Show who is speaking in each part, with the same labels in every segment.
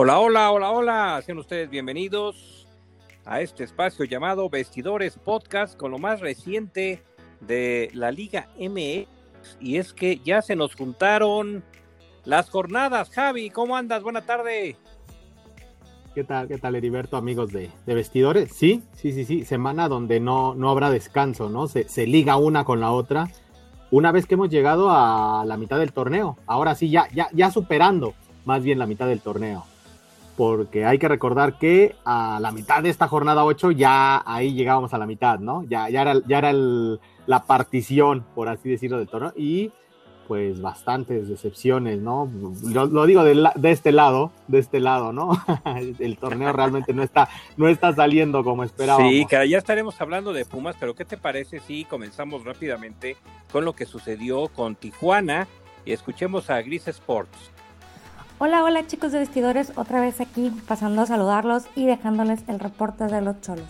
Speaker 1: Hola, hola, hola, hola. Sean ustedes bienvenidos a este espacio llamado Vestidores Podcast con lo más reciente de la Liga MX. Y es que ya se nos juntaron las jornadas. Javi, ¿cómo andas? Buena tarde.
Speaker 2: ¿Qué tal, qué tal, Heriberto, amigos de, Vestidores? Sí, sí, sí, sí. Semana donde no, no habrá descanso, ¿no? Se, se liga una con la otra. Una vez que hemos llegado a la mitad del torneo. Ahora sí, ya, ya, ya superando más bien la mitad del torneo porque hay que recordar que a la mitad de esta jornada 8 ya ahí llegábamos a la mitad, ¿no? Ya, ya era, ya era la partición, por así decirlo, del torneo y pues bastantes decepciones, ¿no? Lo, digo de, este lado, de este lado, ¿no? El torneo realmente no está, no está saliendo como esperábamos.
Speaker 1: Sí, que ya estaremos hablando de Pumas, pero ¿qué te parece si comenzamos rápidamente con lo que sucedió con Tijuana y escuchemos a Gris Sports?
Speaker 3: Hola, hola chicos de vestidores, otra vez aquí pasando a saludarlos y dejándoles el reporte de los cholos.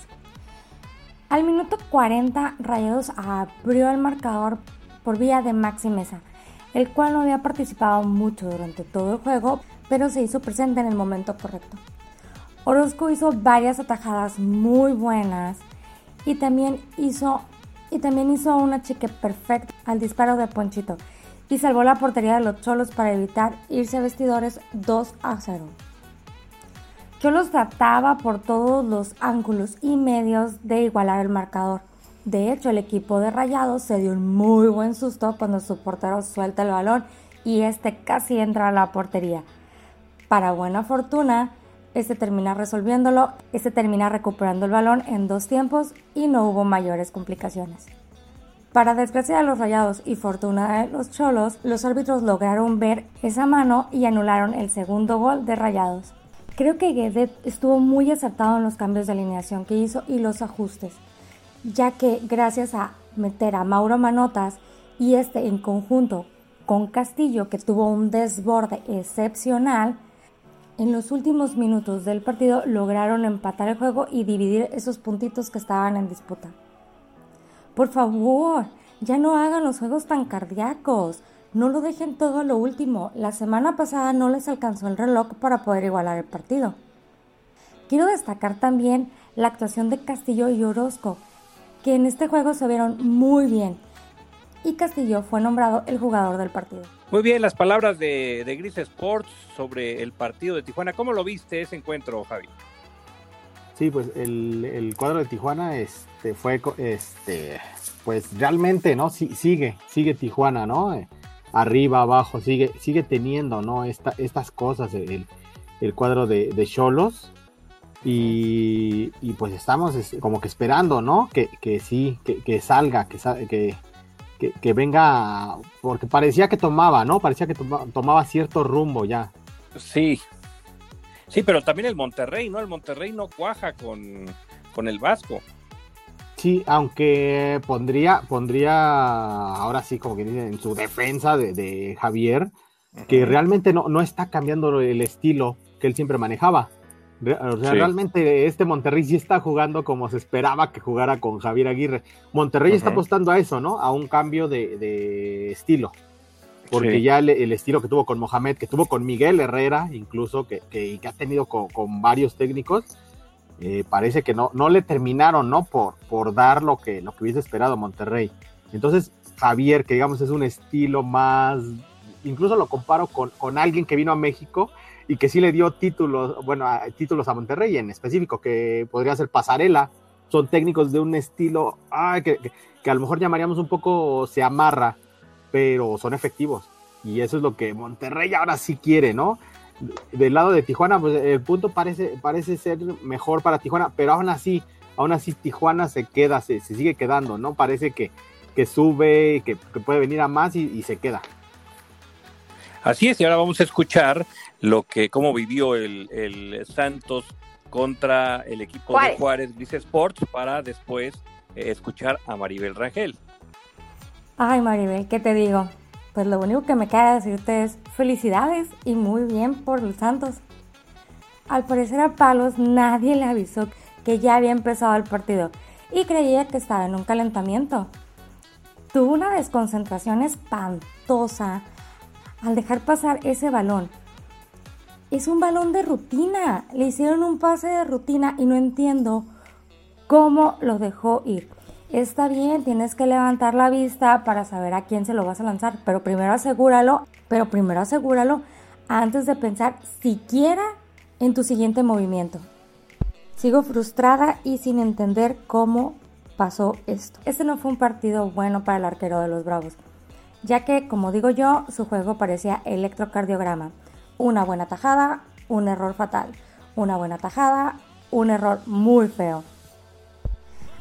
Speaker 3: Al minuto 40, Rayados abrió el marcador por vía de Maxi Mesa, el cual no había participado mucho durante todo el juego, pero se hizo presente en el momento correcto. Orozco hizo varias atajadas muy buenas y también hizo, y también hizo una chique perfecta al disparo de Ponchito, y salvó la portería de los Cholos para evitar irse a vestidores 2 a 0. Cholos trataba por todos los ángulos y medios de igualar el marcador. De hecho, el equipo de Rayados se dio un muy buen susto cuando su portero suelta el balón y este casi entra a la portería. Para buena fortuna, este termina resolviéndolo, este termina recuperando el balón en dos tiempos y no hubo mayores complicaciones. Para desgracia de los rayados y fortuna de los cholos, los árbitros lograron ver esa mano y anularon el segundo gol de rayados. Creo que Guedet estuvo muy acertado en los cambios de alineación que hizo y los ajustes, ya que gracias a meter a Mauro Manotas y este en conjunto con Castillo, que tuvo un desborde excepcional, en los últimos minutos del partido lograron empatar el juego y dividir esos puntitos que estaban en disputa. Por favor, ya no hagan los juegos tan cardíacos. No lo dejen todo a lo último. La semana pasada no les alcanzó el reloj para poder igualar el partido. Quiero destacar también la actuación de Castillo y Orozco, que en este juego se vieron muy bien. Y Castillo fue nombrado el jugador del partido.
Speaker 1: Muy bien, las palabras de, Gris Sports sobre el partido de Tijuana. ¿Cómo lo viste ese encuentro, Javi?
Speaker 2: Sí, pues el, cuadro de Tijuana este, fue, este, pues realmente, ¿no? sigue, sigue Tijuana, ¿no? Eh, arriba, abajo, sigue, sigue teniendo, ¿no? Esta, estas cosas, el, cuadro de Cholos. Y, pues estamos como que esperando, ¿no? Que, sí, que, salga, que, que, que, venga, porque parecía que tomaba, ¿no? Parecía que tomaba cierto rumbo ya.
Speaker 1: Sí, Sí, pero también el Monterrey, ¿no? El Monterrey no cuaja con, con el Vasco.
Speaker 2: Sí, aunque pondría, pondría ahora sí, como que dicen, en su defensa de, Javier, que realmente no, no está cambiando el estilo que él siempre manejaba. Realmente este Monterrey sí está jugando como se esperaba que jugara con Javier Aguirre. Monterrey está apostando a eso, ¿no? A un cambio de, de estilo porque ya el, estilo que tuvo con Mohamed, que tuvo con Miguel Herrera, incluso, que, que, ha tenido con, varios técnicos, eh, parece que no, no le terminaron, ¿no? Por, por dar lo que, lo que hubiese esperado Monterrey. Entonces, Javier, que digamos es un estilo más, incluso lo comparo con, con alguien que vino a México y que sí le dio títulos, bueno, títulos a Monterrey en específico, que podría ser Pasarela, son técnicos de un estilo que, que, a lo mejor llamaríamos un poco se amarra pero son efectivos. Y eso es lo que Monterrey ahora sí quiere, ¿no? Del lado de Tijuana, pues el punto parece, parece ser mejor para Tijuana, pero aún así, aún así Tijuana se queda, se, sigue quedando, ¿no? Parece que, que sube, que, que puede venir a más y, se queda.
Speaker 1: Así es, y ahora vamos a escuchar lo que, cómo vivió el, el Santos contra el equipo de Juárez Gris Sports para después eh, escuchar a Maribel Rangel.
Speaker 3: Ay, Maribel, ¿qué te digo? Pues lo único que me queda decirte es felicidades y muy bien por los Santos. Al parecer a Palos nadie le avisó que ya había empezado el partido y creía que estaba en un calentamiento. Tuvo una desconcentración espantosa al dejar pasar ese balón. es un balón de rutina. Le hicieron un pase de rutina y no entiendo cómo lo dejó ir. Está bien, tienes que levantar la vista para saber a quién se lo vas a lanzar, pero primero asegúralo, pero primero asegúralo antes de pensar siquiera en tu siguiente movimiento. Sigo frustrada y sin entender cómo pasó esto. Este no fue un partido bueno para el arquero de los Bravos, ya que, como digo yo, su juego parecía electrocardiograma. Una buena tajada, un error fatal. Una buena tajada, un error muy feo.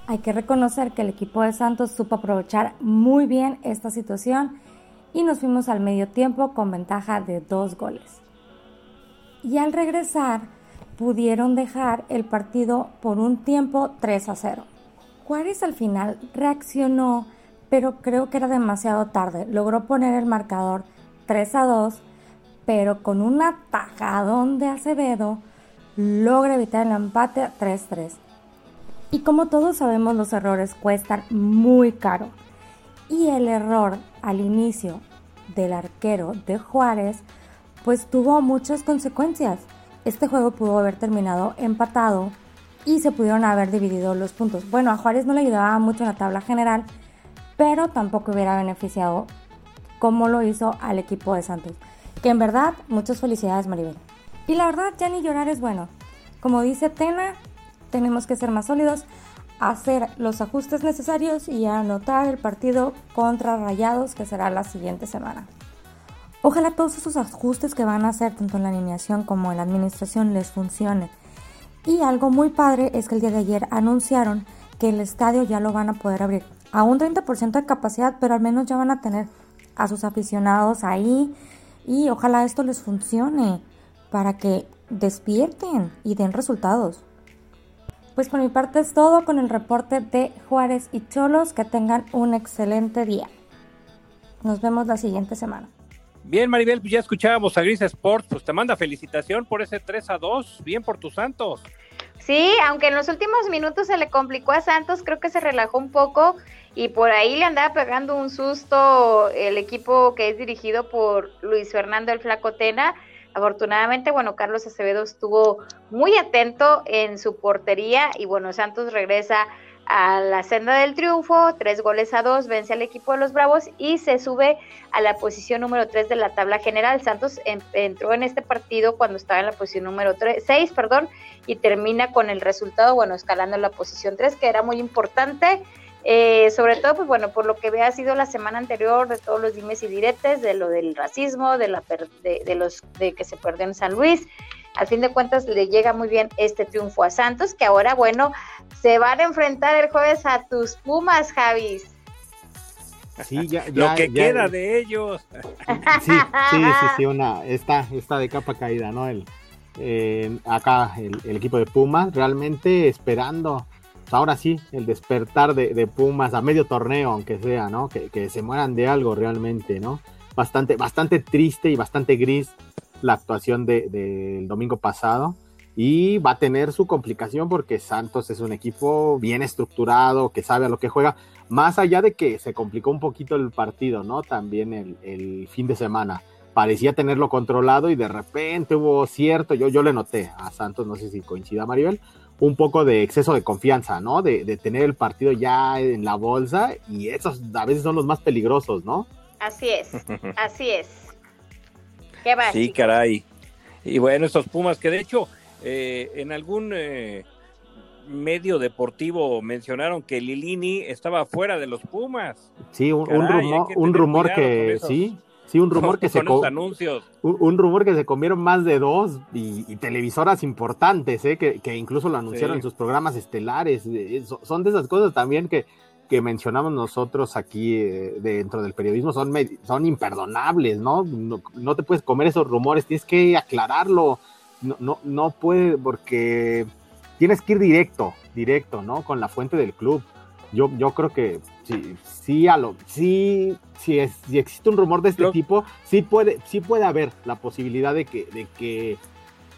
Speaker 3: Hay que reconocer que el equipo de Santos supo aprovechar muy bien esta situación y nos fuimos al medio tiempo con ventaja de dos goles. Y al regresar pudieron dejar el partido por un tiempo 3 a 0. Juárez al final reaccionó, pero creo que era demasiado tarde. Logró poner el marcador 3 a 2 pero con un atajadón de Acevedo logra evitar el empate 3-3. Y como todos sabemos, los errores cuestan muy caro. Y el error al inicio del arquero de Juárez, pues tuvo muchas consecuencias. Este juego pudo haber terminado empatado y se pudieron haber dividido los puntos. Bueno, a Juárez no le ayudaba mucho en la tabla general, pero tampoco hubiera beneficiado como lo hizo al equipo de Santos. Que en verdad, muchas felicidades Maribel. Y la verdad, ya ni llorar es bueno. Como dice Tena, tenemos que ser más sólidos, hacer los ajustes necesarios y anotar el partido contra Rayados que será la siguiente semana. Ojalá todos esos ajustes que van a hacer tanto en la alineación como en la administración les funcione. Y algo muy padre es que el día de ayer anunciaron que el estadio ya lo van a poder abrir a un 30% de capacidad, pero al menos ya van a tener a sus aficionados ahí y ojalá esto les funcione para que despierten y den resultados. Pues por mi parte es todo con el reporte de Juárez y Cholos. Que tengan un excelente día. Nos vemos la siguiente semana.
Speaker 1: Bien, Maribel, pues ya escuchábamos a Gris Sports, pues te manda felicitación por ese 3 a 2, bien por tus Santos.
Speaker 4: Sí, aunque en los últimos minutos se le complicó a Santos, creo que se relajó un poco y por ahí le andaba pegando un susto el equipo que es dirigido por Luis Fernando el Flacotena. Afortunadamente, bueno, Carlos Acevedo estuvo muy atento en su portería y bueno, Santos regresa a la senda del triunfo, tres goles a dos, vence al equipo de los Bravos y se sube a la posición número tres de la tabla general. Santos entró en este partido cuando estaba en la posición número seis, perdón, y termina con el resultado, bueno, escalando la posición tres, que era muy importante. Eh, sobre todo, pues bueno, por lo que ha sido la semana anterior de todos los dimes y diretes, de lo del racismo, de, la de, los de que se perdió en San Luis. Al fin de cuentas, le llega muy bien este triunfo a Santos, que ahora, bueno, se van a enfrentar el jueves a tus Pumas, Javis.
Speaker 1: Sí, ya, lo que queda de ellos.
Speaker 2: Sí, sí, sí, sí, una, está, está de capa caída, ¿no? El, eh, acá el, el, equipo de Pumas, realmente esperando ahora sí, el despertar de, Pumas a medio torneo, aunque sea, ¿no? Que, se mueran de algo realmente, ¿no? Bastante, bastante triste y bastante gris la actuación del domingo pasado. Y va a tener su complicación porque Santos es un equipo bien estructurado, que sabe a lo que juega, más allá de que se complicó un poquito el partido, ¿no? También el, el fin de semana parecía tenerlo controlado y de repente hubo cierto, yo, yo le noté a Santos, no sé si coincida Maribel, un poco de exceso de confianza, ¿no? De, tener el partido ya en la bolsa y esos a veces son los más peligrosos, ¿no?
Speaker 4: Así es, así es.
Speaker 1: Qué va. Sí, caray. Y bueno, estos Pumas que de hecho eh, en algún eh, medio deportivo mencionaron que Lilini estaba fuera de los Pumas.
Speaker 2: Sí, un, rumor, un rumor que sí, Sí, un rumor que se
Speaker 1: anuncios.
Speaker 2: Un, rumor que se comieron más de dos y, televisoras importantes, ¿eh? que, incluso lo anunciaron en sus programas estelares. Eh, son de esas cosas también que, que mencionamos nosotros aquí eh, dentro del periodismo, son, son imperdonables, ¿no? ¿no? te puedes comer esos rumores, tienes que aclararlo. No, no, no puede, porque tienes que ir directo, directo, ¿no? Con la fuente del club. Yo, yo creo que sí, sí, a lo, sí, si, es, si existe un rumor de este tipo, sí puede, sí puede haber la posibilidad de que, de que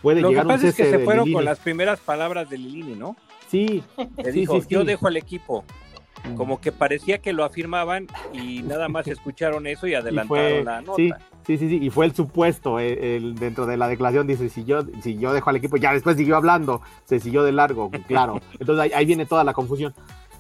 Speaker 2: puede llegar
Speaker 1: que pasa un es que se fueron con las primeras palabras de Lilini, ¿no?
Speaker 2: Sí.
Speaker 1: Le dijo, yo dejo al equipo. Como que parecía que lo afirmaban y nada más escucharon eso y adelantaron la nota.
Speaker 2: Sí, Sí, sí, y fue el supuesto, eh, el, dentro de la declaración dice, si yo, si yo dejo al equipo, ya después siguió hablando, se siguió de largo, claro. Entonces ahí, viene toda la confusión.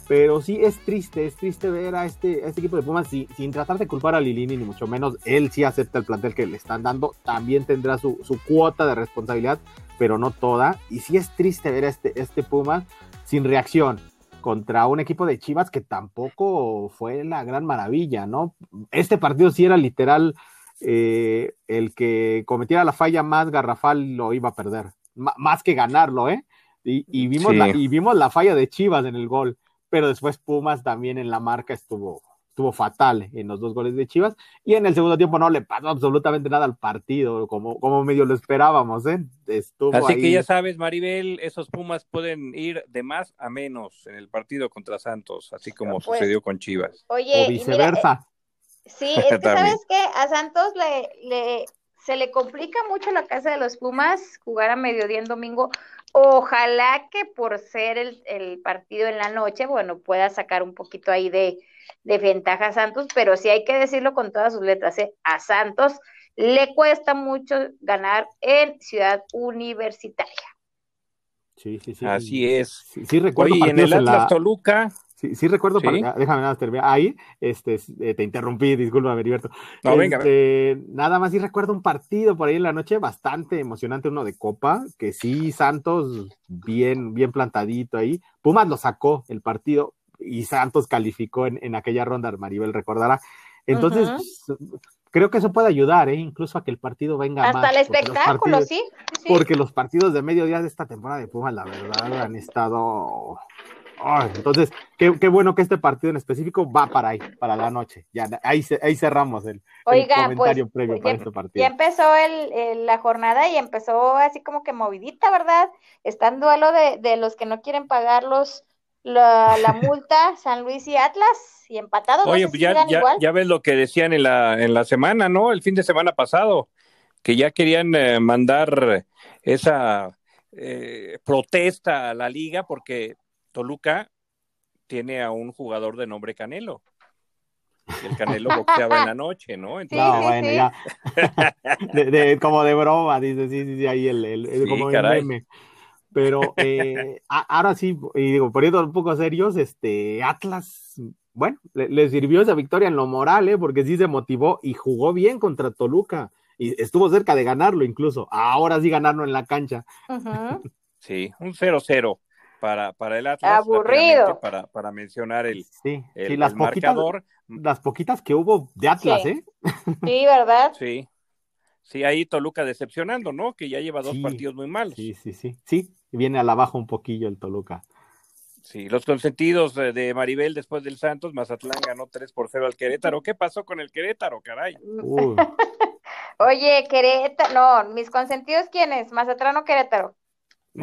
Speaker 2: Pero sí es triste, es triste ver a este, este equipo de Pumas sin, tratar de culpar a Lilini, ni mucho menos. Él sí acepta el plantel que le están dando, también tendrá su, su cuota de responsabilidad, pero no toda. Y sí es triste ver a este, este Pumas sin reacción contra un equipo de Chivas que tampoco fue la gran maravilla, ¿no? Este partido sí era literal eh, el que cometiera la falla más garrafal lo iba a perder, más que ganarlo, ¿eh? Y, vimos la, y vimos la falla de Chivas en el gol, pero después Pumas también en la marca estuvo, estuvo fatal en los dos goles de Chivas y en el segundo tiempo no le pasó absolutamente nada al partido, como, como medio lo esperábamos, ¿eh?
Speaker 1: Estuvo Así que ya sabes, Maribel, esos Pumas pueden ir de más a menos en el partido contra Santos, así como pues, sucedió con Chivas.
Speaker 4: Oye,
Speaker 2: o viceversa.
Speaker 4: Sí, es que sabes que a Santos le, le, se le complica mucho la casa de los Pumas jugar a mediodía en domingo. Ojalá que por ser el, el partido en la noche, bueno, pueda sacar un poquito ahí de, de ventaja a Santos, pero sí hay que decirlo con todas sus letras, ¿eh? a Santos le cuesta mucho ganar en Ciudad Universitaria.
Speaker 2: Sí, sí, sí.
Speaker 1: Así es.
Speaker 2: Sí, recuerdo.
Speaker 1: Oye, en el Atlas Toluca,
Speaker 2: Sí, sí recuerdo, déjame nada terminar. Ahí, este, eh, te interrumpí, disculpa, Heriberto.
Speaker 1: No, venga.
Speaker 2: Este, nada más sí recuerdo un partido por ahí en la noche bastante emocionante, uno de Copa, que sí, Santos, bien, bien plantadito ahí. Pumas lo sacó el partido y Santos calificó en, aquella ronda, Maribel recordará. Entonces, creo que eso puede ayudar, ¿eh? incluso a que el partido venga
Speaker 4: Hasta
Speaker 2: más.
Speaker 4: el espectáculo, ¿sí?
Speaker 2: Porque los partidos de mediodía de esta temporada de Pumas, la verdad, han estado entonces, qué, bueno que este partido en específico va para ahí, para la noche. Ya ahí, ahí cerramos el, comentario previo
Speaker 4: pues,
Speaker 2: para
Speaker 4: ya,
Speaker 2: este partido.
Speaker 4: Ya empezó el, la jornada y empezó así como que movidita, ¿verdad? Está en duelo de, los que no quieren pagar los, la, multa, San Luis y Atlas, y empatados.
Speaker 1: Oye, pues ya, ya, ves lo que decían en la, en la semana, ¿no? El fin de semana pasado, que ya querían eh, mandar esa eh, protesta a la liga porque Toluca tiene a un jugador de nombre Canelo. el Canelo boxeaba en la noche, ¿no?
Speaker 2: Entonces, no, bueno, ya. como de broma, dice, sí, sí, sí, ahí el, el, como el meme. Pero eh, ahora sí, y digo, poniendo un poco serios, este Atlas, bueno, le, sirvió esa victoria en lo moral, ¿eh? porque sí se motivó y jugó bien contra Toluca. Y estuvo cerca de ganarlo incluso. Ahora sí ganarlo en la cancha.
Speaker 1: Sí, un 0-0 para, para el Atlas.
Speaker 4: Aburrido.
Speaker 1: Para, para mencionar el,
Speaker 2: sí, las marcador. las poquitas que hubo de Atlas, ¿eh?
Speaker 4: Sí, ¿verdad?
Speaker 1: Sí. Sí, ahí Toluca decepcionando, ¿no? Que ya lleva dos partidos muy malos.
Speaker 2: Sí, sí, sí. Sí, viene a la baja un poquillo el Toluca.
Speaker 1: Sí, los consentidos de Maribel después del Santos, Mazatlán ganó 3 por 0 al Querétaro. ¿Qué pasó con el Querétaro, caray?
Speaker 4: Oye, Querétaro, no, mis consentidos, ¿quiénes? ¿Mazatlán o Querétaro?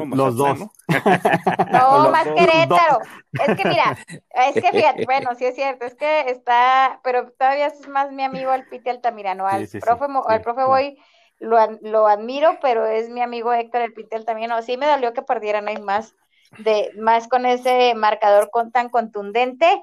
Speaker 2: Los dos. ¿no?
Speaker 4: más Querétaro. Es que mira, es que fíjate, bueno, sí es cierto, es que está, pero todavía es más mi amigo el Piti Altamirano. Al profe, al profe voy, lo, lo, admiro, pero es mi amigo Héctor el Piti Altamirano. Sí me dolió que perdieran, hay más, de, más con ese marcador con, tan contundente.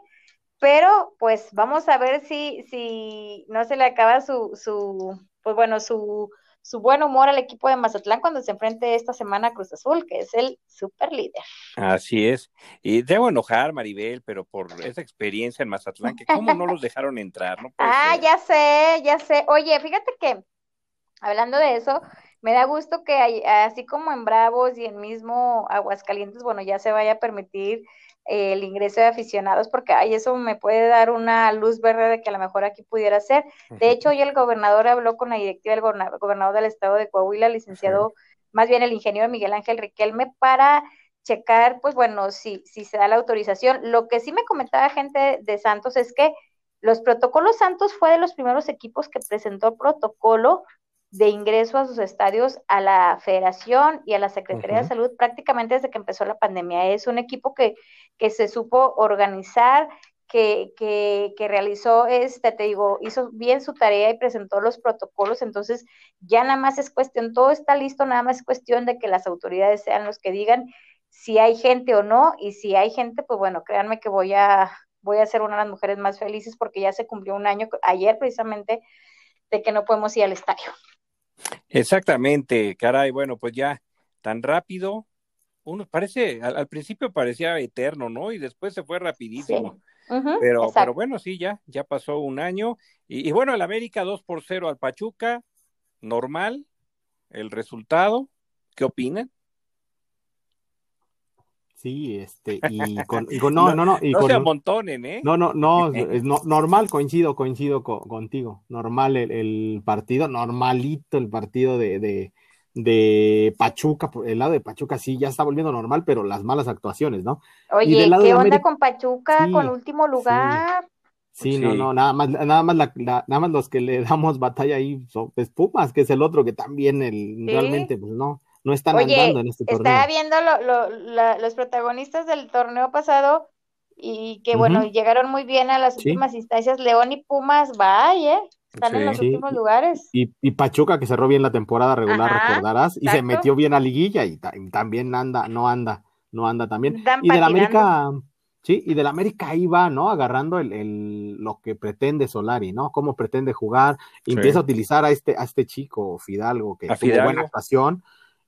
Speaker 4: Pero pues vamos a ver si, si no se le acaba su, su, pues bueno, su su buen humor al equipo de Mazatlán cuando se enfrente esta semana a Cruz Azul, que es el super líder.
Speaker 1: Así es. Y debo enojar, Maribel, pero por esa experiencia en Mazatlán, que cómo no los dejaron entrar, ¿no?
Speaker 4: ah, ya sé, ya sé. Oye, fíjate que, hablando de eso, me da gusto que hay, así como en Bravos y en mismo Aguascalientes, bueno, ya se vaya a permitir el ingreso de aficionados, porque ay, eso me puede dar una luz verde de que a lo mejor aquí pudiera ser. De hecho, hoy el gobernador habló con la directiva del gobernador, del estado de Coahuila, licenciado, más bien el ingeniero Miguel Ángel Riquelme, para checar, pues bueno, si, si se da la autorización. Lo que sí me comentaba gente de Santos es que los protocolos Santos fue de los primeros equipos que presentó el protocolo de ingreso a sus estadios a la federación y a la Secretaría de Salud prácticamente desde que empezó la pandemia. Es un equipo que, que se supo organizar, que, que, que, realizó, este, te digo, hizo bien su tarea y presentó los protocolos, entonces ya nada más es cuestión, todo está listo, nada más es cuestión de que las autoridades sean los que digan si hay gente o no, y si hay gente, pues bueno, créanme que voy a, voy a ser una de las mujeres más felices porque ya se cumplió un año, ayer precisamente de que no podemos ir al estadio.
Speaker 1: Exactamente, caray, bueno, pues ya tan rápido, uno parece, al, principio parecía eterno, ¿no? Y después se fue rapidísimo. pero, pero bueno, sí, ya, ya pasó un año. Y, y, bueno, el América 2 por 0 al Pachuca, normal, el resultado. ¿Qué opinan?
Speaker 2: Sí, este, y con, no, no, no, y
Speaker 1: no se amontonen, ¿eh?
Speaker 2: No, no, no, es normal, coincido, coincido contigo, normal el, partido, normalito el partido de, de, de, Pachuca, el lado de Pachuca sí, ya está volviendo normal, pero las malas actuaciones, ¿no?
Speaker 4: Oye, ¿qué onda con Pachuca, con último lugar?
Speaker 2: Sí. no, no, nada más, nada más, la, nada más los que le damos batalla ahí son pues, Pumas, que es el otro que también el, realmente, pues no, no están andando en este torneo.
Speaker 4: Estaba viendo los protagonistas del torneo pasado y que, bueno, llegaron muy bien a las últimas instancias. León y Pumas, vaya, están en los últimos lugares.
Speaker 2: Y, Pachuca, que cerró bien la temporada regular, recordarás, y se metió bien a liguilla y, también anda, no anda, no anda también. y del América, sí, y del América ahí va, ¿no? Agarrando el, lo que pretende Solari, ¿no? Cómo pretende jugar, empieza a utilizar a este, a este chico Fidalgo, que tuvo buena actuación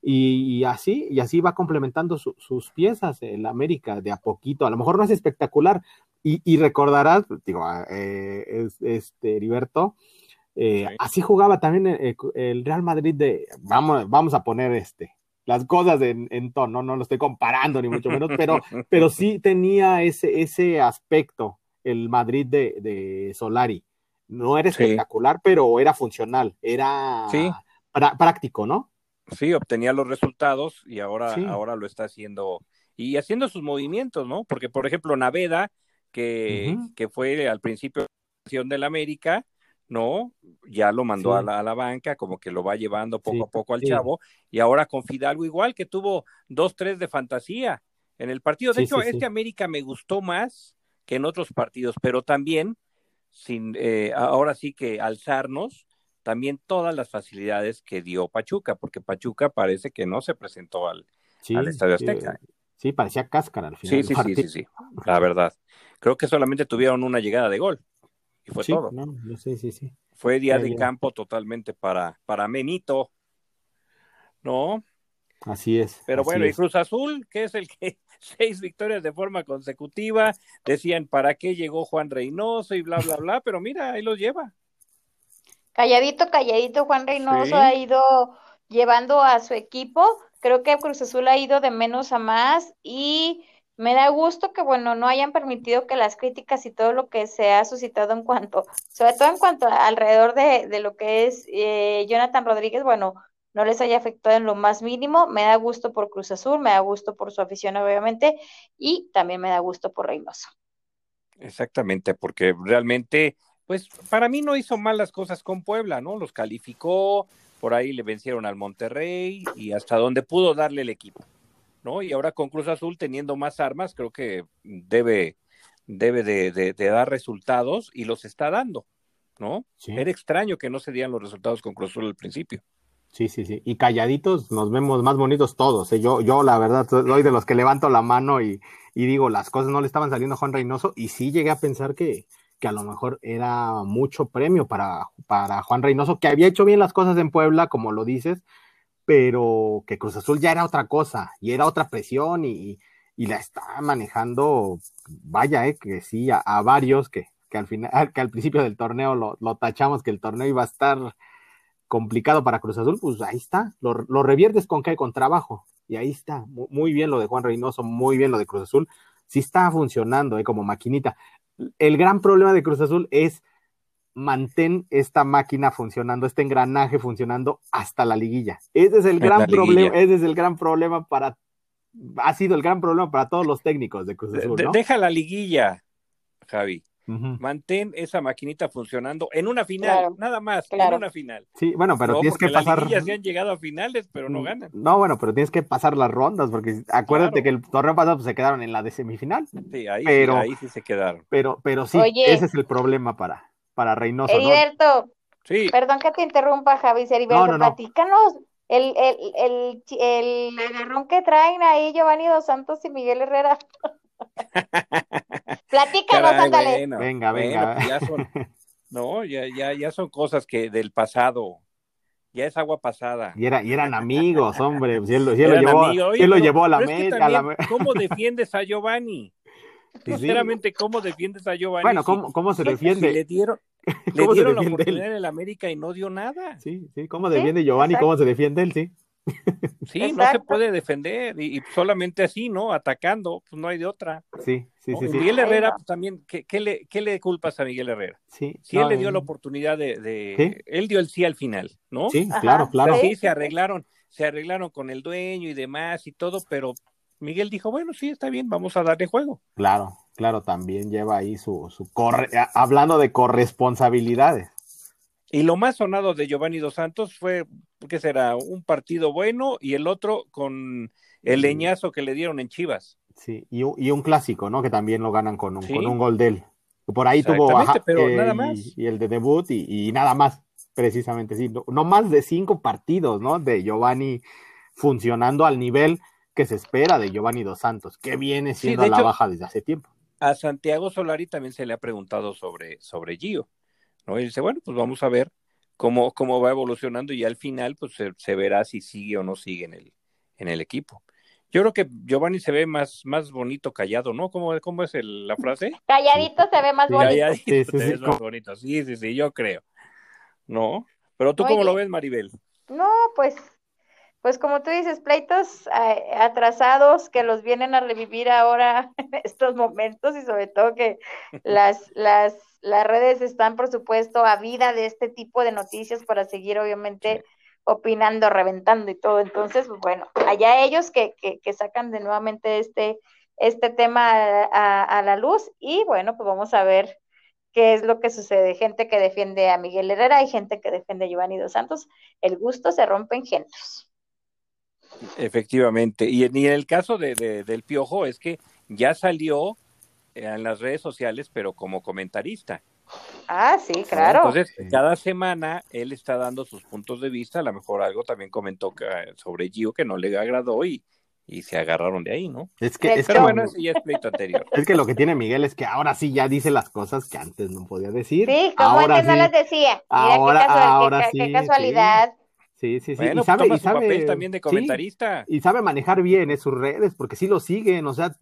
Speaker 2: y, así, y así va complementando sus piezas el América de a poquito. A lo mejor no es espectacular. Y, recordarás, digo, ah, eh, este Heriberto, eh, así jugaba también el, Real Madrid de, vamos, vamos a poner este, las cosas en, tono, no, lo estoy comparando ni mucho menos, pero, pero sí tenía ese, ese aspecto el Madrid de, Solari. No era espectacular, pero era funcional, era práctico, ¿no?
Speaker 1: Sí, obtenía los resultados y ahora, ahora lo está haciendo y haciendo sus movimientos, ¿no? Porque, por ejemplo, Naveda, que, que fue al principio de la América, ¿no? Ya lo mandó a, la, a, la, banca, como que lo va llevando poco a poco al chavo, y ahora con Fidalgo igual, que tuvo dos, tres de fantasía en el partido. De hecho, este América me gustó más que en otros partidos, pero también, sin eh, ahora sí que alzarnos, también todas las facilidades que dio Pachuca, porque Pachuca parece que no se presentó al, Estadio Azteca.
Speaker 2: Sí, parecía cáscara al final.
Speaker 1: Sí, sí, sí, sí, la verdad. Creo que solamente tuvieron una llegada de gol. Y fue todo.
Speaker 2: No, sí, sí, sí.
Speaker 1: Fue día de campo totalmente para, para Menito. ¿No?
Speaker 2: Así es.
Speaker 1: Pero bueno, y Cruz Azul, que es el que seis victorias de forma consecutiva, decían para qué llegó Juan Reynoso y bla, bla, bla, pero mira, ahí los lleva
Speaker 4: calladito, calladito, Juan Reynoso ha ido llevando a su equipo. Creo que Cruz Azul ha ido de menos a más y me da gusto que, bueno, no hayan permitido que las críticas y todo lo que se ha suscitado en cuanto, sobre todo en cuanto alrededor de, de lo que es eh, Jonathan Rodríguez, bueno, no les haya afectado en lo más mínimo. Me da gusto por Cruz Azul, me da gusto por su afición, obviamente, y también me da gusto por Reynoso.
Speaker 1: Exactamente, porque realmente pues para mí no hizo malas cosas con Puebla, ¿no? Los calificó, por ahí le vencieron al Monterrey y hasta donde pudo darle el equipo, ¿no? Y ahora con Cruz Azul teniendo más armas, creo que debe, debe de, dar resultados y los está dando, ¿no? Era extraño que no se dieran los resultados con Cruz Azul al principio.
Speaker 2: Sí, sí, sí. Y calladitos nos vemos más bonitos todos. ¿eh? Yo, yo la verdad, soy de los que levanto la mano y, y digo, las cosas no le estaban saliendo a Juan Reynoso y sí llegué a pensar que, que a lo mejor era mucho premio para, para Juan Reynoso, que había hecho bien las cosas en Puebla, como lo dices, pero que Cruz Azul ya era otra cosa y era otra presión y, y la está manejando, vaya, eh, que sí, a, varios que, que, al final, que al principio del torneo lo, lo, tachamos que el torneo iba a estar complicado para Cruz Azul, pues ahí está, lo, lo reviertes con qué, con trabajo, y ahí está, muy, bien lo de Juan Reynoso, muy bien lo de Cruz Azul, sí está funcionando eh, como maquinita el gran problema de Cruz Azul es mantén esta máquina funcionando, este engranaje funcionando hasta la liguilla. Ese es el gran problema, ese es el gran problema para, ha sido el gran problema para todos los técnicos de Cruz Azul. ¿no?
Speaker 1: Deja la liguilla, Javi. Mantén esa maquinita funcionando en una final, nada más, en una final.
Speaker 2: Sí, bueno, pero tienes que pasar.
Speaker 1: Las se han llegado a finales, pero no mm, ganan.
Speaker 2: No, bueno, pero tienes que pasar las rondas, porque acuérdate que el torneo pasado pues, se quedaron en la de semifinal.
Speaker 1: Sí, ahí, pero, ahí sí se quedaron.
Speaker 2: Pero, pero sí, ese es el problema para, para Reynoso.
Speaker 4: Heriberto, sí. perdón que te interrumpa, Javi, Heriberto, no, platícanos el, el, el, el agarrón que traen ahí Giovanni Dos Santos y Miguel Herrera. Platícanos, ándale.
Speaker 2: venga, venga.
Speaker 1: Pues ya son No, ya, ya, ya son cosas que del pasado. Ya es agua pasada.
Speaker 2: Y, era, y eran amigos, hombre. Si él, lo llevó, lo llevó a la meta.
Speaker 1: ¿Cómo defiendes a Giovanni? Sinceramente, ¿cómo defiendes a Giovanni?
Speaker 2: Bueno, ¿cómo, cómo se defiende?
Speaker 1: le dieron, le dieron la oportunidad en el América y no dio nada.
Speaker 2: Sí, sí, ¿cómo defiende Giovanni? ¿Cómo se defiende él? Sí.
Speaker 1: Sí, no se puede defender y, solamente así, ¿no? Atacando, pues no hay de otra.
Speaker 2: Sí, sí, sí.
Speaker 1: Miguel Herrera, pues, también, ¿qué, le, ¿qué, le, culpas a Miguel Herrera? Sí. Si él le dio la oportunidad de, Él dio el sí al final, ¿no?
Speaker 2: Sí, claro, claro.
Speaker 1: sí, se arreglaron, se arreglaron con el dueño y demás y todo, pero Miguel dijo, bueno, sí, está bien, vamos a darle juego.
Speaker 2: Claro, claro, también lleva ahí su, su corre... hablando de corresponsabilidades.
Speaker 1: Y lo más sonado de Giovanni Dos Santos fue, ¿qué será? Un partido bueno y el otro con el leñazo que le dieron en Chivas.
Speaker 2: Sí, y, un clásico, ¿no? Que también lo ganan con un, con un gol de él. Por ahí tuvo
Speaker 1: pero nada más.
Speaker 2: Y, el de debut y, nada más, precisamente, sí. No, más de cinco partidos, ¿no? De Giovanni funcionando al nivel que se espera de Giovanni Dos Santos, que viene siendo la baja desde hace tiempo.
Speaker 1: A Santiago Solari también se le ha preguntado sobre, sobre Gio. ¿no? Y dice, bueno, pues vamos a ver cómo, cómo va evolucionando y al final pues se, verá si sigue o no sigue en el, en el equipo. Yo creo que Giovanni se ve más, más bonito callado, ¿no? ¿Cómo, cómo es la frase?
Speaker 4: Calladito se ve más bonito.
Speaker 1: Calladito sí, se ve más bonito, sí, sí, sí, yo creo. ¿No? Pero tú cómo lo ves, Maribel?
Speaker 4: No, pues pues como tú dices, pleitos eh, atrasados que los vienen a revivir ahora en estos momentos y sobre todo que las, las, las redes están, por supuesto, a vida de este tipo de noticias para seguir, obviamente, opinando, reventando y todo. Entonces, pues, bueno, allá ellos que, que, sacan de nuevamente este, este tema a, a, la luz y bueno, pues vamos a ver qué es lo que sucede. Gente que defiende a Miguel Herrera y gente que defiende a Giovanni Dos Santos. El gusto se rompe en géneros.
Speaker 1: Efectivamente. Y, en el caso de, del Piojo es que ya salió en las redes sociales, pero como comentarista.
Speaker 4: Ah, sí, claro.
Speaker 1: Entonces, cada semana él está dando sus puntos de vista. A lo mejor algo también comentó sobre Gio que no le agradó y, y se agarraron de ahí, ¿no?
Speaker 2: Es que,
Speaker 1: es bueno, ya es pleito anterior.
Speaker 2: Es que lo que tiene Miguel es que ahora sí ya dice las cosas que antes no podía decir.
Speaker 4: Sí, como
Speaker 2: ahora
Speaker 4: antes no las decía.
Speaker 2: ahora,
Speaker 4: qué, casualidad.
Speaker 2: Sí, sí, sí.
Speaker 1: y
Speaker 2: pues sabe,
Speaker 1: y sabe también de comentarista.
Speaker 2: y sabe manejar bien en sus redes, porque sí lo siguen, o sea,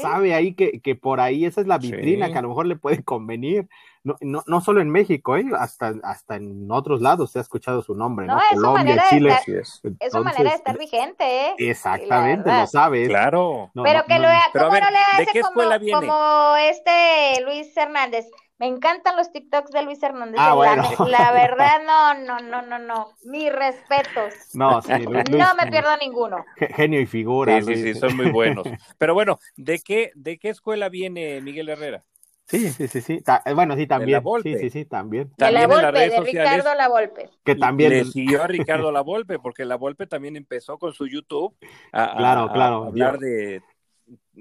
Speaker 2: sabe ahí que, que, por ahí esa es la vitrina que a lo mejor le puede convenir. No, no, no solo en México, ¿eh? hasta, hasta en otros lados se ha escuchado su nombre, ¿no?
Speaker 4: Colombia, Chile. es. su manera de estar vigente, ¿eh?
Speaker 2: Exactamente, lo sabes.
Speaker 1: Claro.
Speaker 4: pero que lo, ¿cómo no le hace como, como este Luis Hernández? Me encantan los TikToks de Luis Hernández.
Speaker 2: Ah,
Speaker 4: la, verdad, no, no, no, no, no. Mis respetos.
Speaker 2: No, sí,
Speaker 4: no me pierdo ninguno.
Speaker 2: Genio y figura.
Speaker 1: Sí, sí, sí, son muy buenos. Pero bueno, ¿de qué, ¿de qué escuela viene Miguel Herrera?
Speaker 2: Sí, sí, sí, sí. Eh, bueno, sí, también. Sí, sí, sí, también.
Speaker 4: De la Volpe, de Ricardo La Volpe.
Speaker 2: Que también.
Speaker 1: Le siguió a Ricardo La Volpe, porque La Volpe también empezó con su YouTube a,
Speaker 2: claro, claro,
Speaker 1: hablar de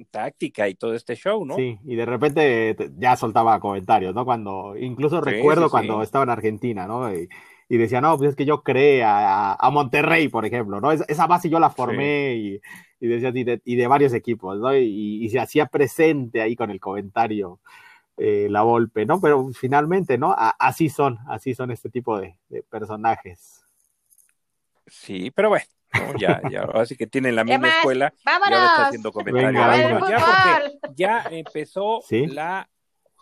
Speaker 1: táctica y todo este show, ¿no?
Speaker 2: Sí, y de repente ya soltaba comentarios, ¿no? Cuando, incluso recuerdo cuando estaba en Argentina, ¿no? Y, decía, no, pues es que yo creé a, Monterrey, por ejemplo, ¿no? esa base yo la formé y, decía, y de, varios equipos, ¿no? Y, se hacía presente ahí con el comentario eh, la golpe, ¿no? Pero finalmente, ¿no? así son, así son este tipo de personajes.
Speaker 1: Sí, pero bueno, ya, ya, ahora sí que tienen la misma escuela.
Speaker 4: ¡Vámonos!
Speaker 1: Y ahora está haciendo comentarios. ya, ya empezó la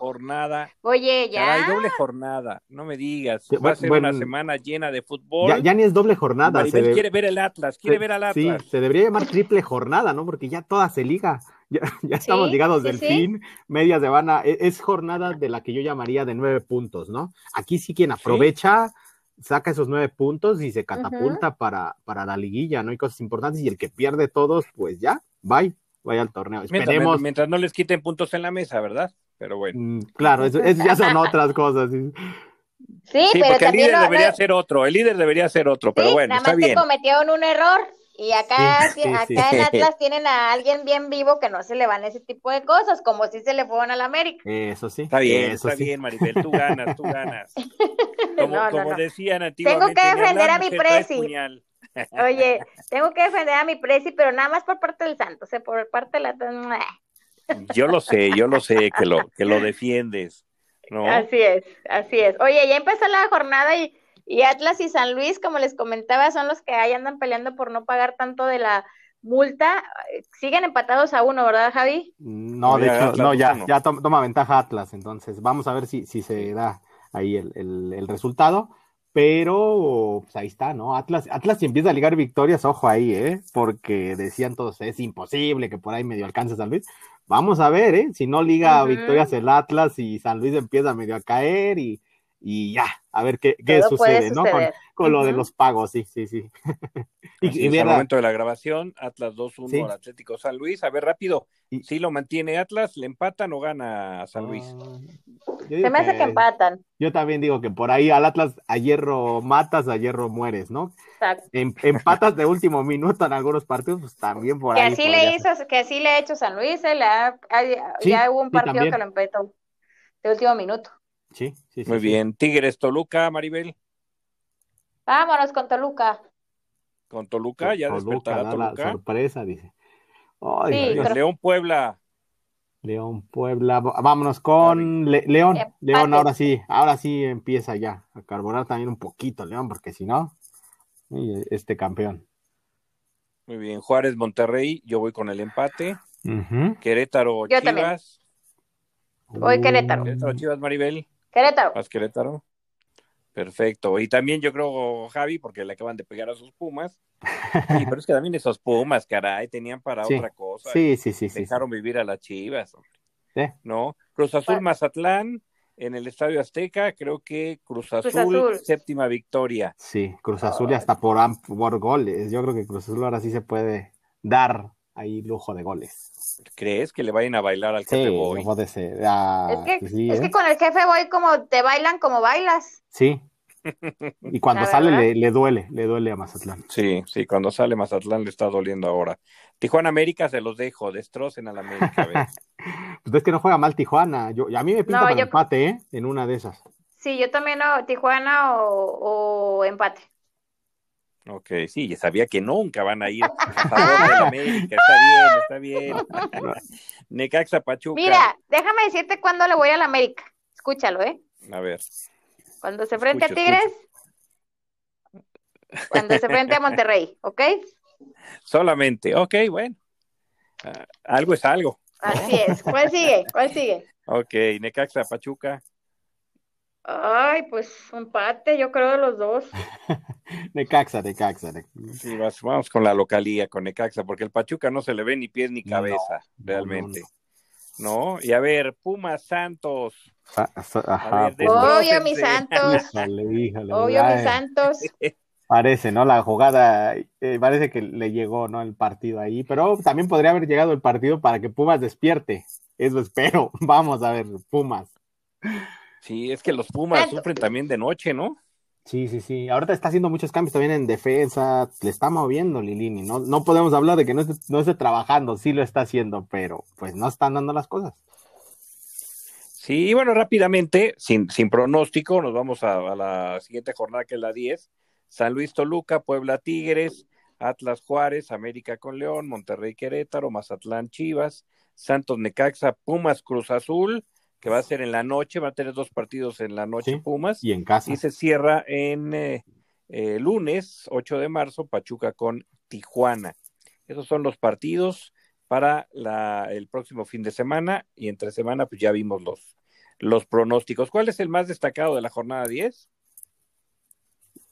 Speaker 1: jornada.
Speaker 4: Oye, ya.
Speaker 1: Hay doble jornada, no me digas. Va a ser una semana llena de fútbol.
Speaker 2: Ya, ya ni es doble jornada.
Speaker 1: se quiere ver el Atlas, quiere ver al
Speaker 2: Atlas. Sí, se debería llamar triple jornada, ¿no? Porque ya toda se liga. Ya, ya estamos ligados del fin, media semana. Es, es, jornada de la que yo llamaría de nueve puntos, ¿no? Aquí sí quien aprovecha saca esos nueve puntos y se catapulta para, para la liguilla, ¿no? Hay cosas importantes y el que pierde todos, pues ya, bye, vaya al torneo.
Speaker 1: Esperemos. Mientras, no les quiten puntos en la mesa, ¿verdad? Pero bueno. Mm,
Speaker 2: claro, eso, ya son otras cosas.
Speaker 4: Sí, pero
Speaker 1: porque el líder debería ser otro, el líder debería ser otro, pero bueno,
Speaker 4: nada más
Speaker 1: que
Speaker 4: cometieron un error y acá, acá en Atlas tienen a alguien bien vivo que no se le van ese tipo de cosas, como si se le fueron al América.
Speaker 2: Eso sí.
Speaker 1: Está bien, está bien, Maribel, tú ganas, tú ganas. Como, como decían antiguamente.
Speaker 4: Tengo que defender a mi presi. Oye, tengo que defender a mi presi, pero nada más por parte del Santos, o sea, por parte de la...
Speaker 1: Yo lo sé, yo lo sé que lo, que lo defiendes.
Speaker 4: Así es, así es. Oye, ya empezó la jornada y, y Atlas y San Luis, como les comentaba, son los que ahí andan peleando por no pagar tanto de la multa. Siguen empatados a uno, ¿verdad, Javi?
Speaker 2: No, de hecho, no, ya, ya toma ventaja Atlas, entonces vamos a ver si, si se da ahí el, el, el resultado. Pero pues ahí está, ¿no? Atlas, Atlas si empieza a ligar victorias, ojo ahí, ¿eh? Porque decían todos, es imposible que por ahí medio alcance San Luis. Vamos a ver, ¿eh? Si no liga victorias el Atlas y San Luis empieza medio a caer y, y ya, a ver qué, qué sucede, ¿no? Con, lo de los pagos, sí, sí, sí.
Speaker 1: y, en el momento de la grabación, Atlas 2-1 al Atlético San Luis. A ver, rápido, si lo mantiene Atlas, ¿le empatan o gana San Luis? Ah,
Speaker 4: Se me hace que, empatan.
Speaker 2: Yo también digo que por ahí al Atlas a hierro matas, a hierro mueres, ¿no? Exacto. Em, empatas de último minuto en algunos partidos, pues también por
Speaker 4: que
Speaker 2: ahí.
Speaker 4: Así le hizo, que así le ha hecho San Luis, ¿eh? ya hubo un partido que lo empató de último minuto.
Speaker 2: Sí, sí,
Speaker 1: Muy bien. Tigres, Toluca, Maribel.
Speaker 4: Vámonos con Toluca.
Speaker 1: Con Toluca, ya despertará Toluca.
Speaker 2: La sorpresa, dice.
Speaker 1: León, Puebla.
Speaker 2: León, Puebla. Vámonos con León. León, ahora sí, ahora sí empieza ya a carbonar también un poquito, León, porque si no, este campeón.
Speaker 1: Muy bien. Juárez, Monterrey, yo voy con el empate. Querétaro, Chivas.
Speaker 4: Voy Querétaro.
Speaker 1: Querétaro, Chivas, Maribel.
Speaker 4: Querétaro.
Speaker 1: Más Querétaro. Perfecto. Y también yo creo, Javi, porque le acaban de pegar a sus Pumas. Sí, pero es que también esos Pumas, caray, tenían para otra cosa.
Speaker 2: Sí, sí, sí.
Speaker 1: Dejaron vivir a las Chivas. ¿No? Cruz Azul, Mazatlán, en el Estadio Azteca, creo que Cruz Azul, séptima victoria.
Speaker 2: Sí, Cruz Azul y hasta por, por goles. Yo creo que Cruz Azul ahora sí se puede dar ahí lujo de goles.
Speaker 1: ¿Crees que le vayan a bailar al jefe Boy?
Speaker 2: Puede ser. Ah,
Speaker 4: es, que, pues es que con el jefe Boy como te bailan como bailas.
Speaker 2: Sí. Y cuando sale le, duele, le duele a Mazatlán.
Speaker 1: Sí, sí, cuando sale Mazatlán le está doliendo ahora. Tijuana América se los dejo, destrocen a la América.
Speaker 2: pues es que no juega mal Tijuana. Yo, a mí me pinta empate, ¿eh? En una de esas.
Speaker 4: Sí, yo también no, Tijuana o, o empate.
Speaker 1: Ok, sí, ya sabía que nunca van a ir a favor de América. Está bien, está bien. Necaxa Pachuca.
Speaker 4: Mira, déjame decirte cuándo le voy a la América. Escúchalo, ¿eh?
Speaker 1: A ver.
Speaker 4: Cuando se frente a Tigres. Cuando se frente a Monterrey, ¿ok?
Speaker 1: Solamente, ok, bueno. Ah, algo es algo.
Speaker 4: Así es. ¿Cuál sigue? ¿Cuál sigue?
Speaker 1: Ok, Necaxa Pachuca.
Speaker 4: Ay, pues empate, yo creo de los dos.
Speaker 2: Necaxa, Necaxa.
Speaker 1: Sí, vamos con la localía, con Necaxa, porque el Pachuca no se le ve ni pies ni cabeza, realmente. No, Y a ver, Pumas Santos.
Speaker 4: Obvio, mis Santos. Obvio, mis Santos.
Speaker 2: Parece, ¿no? La jugada, eh, parece que le llegó, ¿no? El partido ahí, pero también podría haber llegado el partido para que Pumas despierte. Eso espero. Vamos a ver, Pumas.
Speaker 1: Sí, es que los Pumas sufren también de noche, ¿no?
Speaker 2: Sí, sí, sí. Ahorita está haciendo muchos cambios también en defensa. Le está moviendo Lilini. No, no podemos hablar de que no esté, no esté trabajando. Sí lo está haciendo, pero pues no están dando las cosas.
Speaker 1: Sí, bueno, rápidamente, sin, sin pronóstico, nos vamos a, a, la siguiente jornada que es la 10. San Luis Toluca, Puebla Tigres, Atlas Juárez, América con León, Monterrey Querétaro, Mazatlán Chivas, Santos Necaxa, Pumas Cruz Azul, que va a ser en la noche, va a tener dos partidos en la noche Pumas.
Speaker 2: Y en casa.
Speaker 1: Y se cierra en eh, eh, lunes, 8 de marzo, Pachuca con Tijuana. Esos son los partidos para la, el próximo fin de semana y entre semana pues ya vimos los, los pronósticos. ¿Cuál es el más destacado de la jornada 10?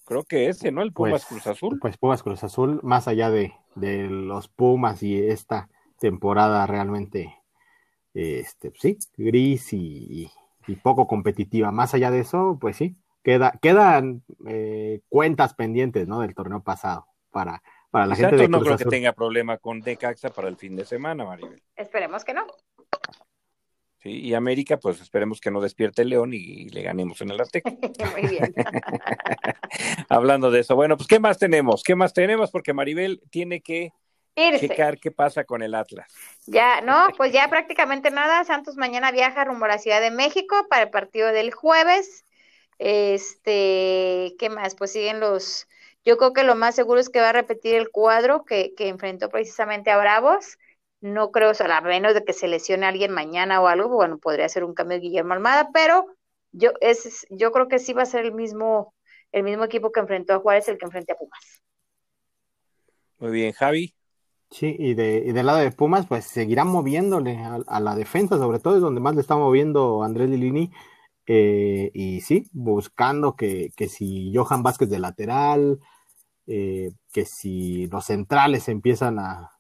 Speaker 1: Creo que ese, ¿no? El Pumas pues, Cruz Azul.
Speaker 2: Pues Pumas Cruz Azul, más allá de, de los Pumas y esta temporada realmente este, sí, gris y, poco competitiva. Más allá de eso, pues sí, queda, quedan eh, cuentas pendientes, ¿no? Del torneo pasado para, para la gente de
Speaker 1: no creo que tenga problema con Decaxa para el fin de semana, Maribel.
Speaker 4: Esperemos que no.
Speaker 1: Sí, y América, pues esperemos que no despierte el León y, le ganemos en el Azteca.
Speaker 4: Muy bien.
Speaker 1: Hablando de eso, bueno, pues ¿qué más tenemos? ¿Qué más tenemos? Porque Maribel tiene que checar qué pasa con el Atlas.
Speaker 4: Ya, no, pues ya prácticamente nada. Santos mañana viaja rumbo a la Ciudad de México para el partido del jueves. Este, ¿qué más? Pues siguen los. Yo creo que lo más seguro es que va a repetir el cuadro que, que enfrentó precisamente a Bravos. No creo, o sea, a menos de que se lesione a alguien mañana o algo, bueno, podría ser un cambio de Guillermo Almada, pero yo, es, yo creo que sí va a ser el mismo, el mismo equipo que enfrentó a Juárez el que enfrente a Pumas.
Speaker 1: Muy bien, Javi.
Speaker 2: Sí, y, de, y del lado de Pumas, pues seguirán moviéndole a, la defensa, sobre todo es donde más le está moviendo Andrés Lilini. Eh, y sí, buscando que, que, si Johan Vázquez de lateral, eh, que si los centrales empiezan a,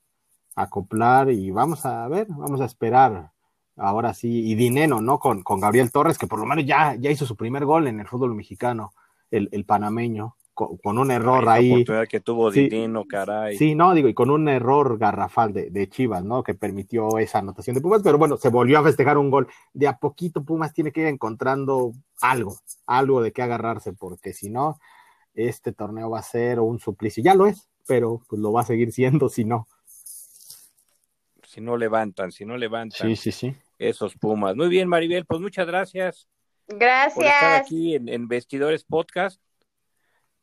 Speaker 2: acoplar y vamos a ver, vamos a esperar ahora sí, y Dineno, ¿no? Con, con Gabriel Torres, que por lo menos ya, ya hizo su primer gol en el fútbol mexicano, el, el panameño con, un error ahí.
Speaker 1: que tuvo sí, caray.
Speaker 2: Sí, no, digo, y con un error garrafal de, de, Chivas, ¿no? Que permitió esa anotación de Pumas, pero bueno, se volvió a festejar un gol. De a poquito Pumas tiene que ir encontrando algo, algo de qué agarrarse, porque si no, este torneo va a ser un suplicio. Ya lo es, pero pues lo va a seguir siendo si no.
Speaker 1: Si no levantan, si no levantan.
Speaker 2: Sí, sí, sí.
Speaker 1: Esos Pumas. Muy bien, Maribel, pues muchas gracias.
Speaker 4: Gracias. Por
Speaker 1: estar aquí en, en Vestidores Podcast.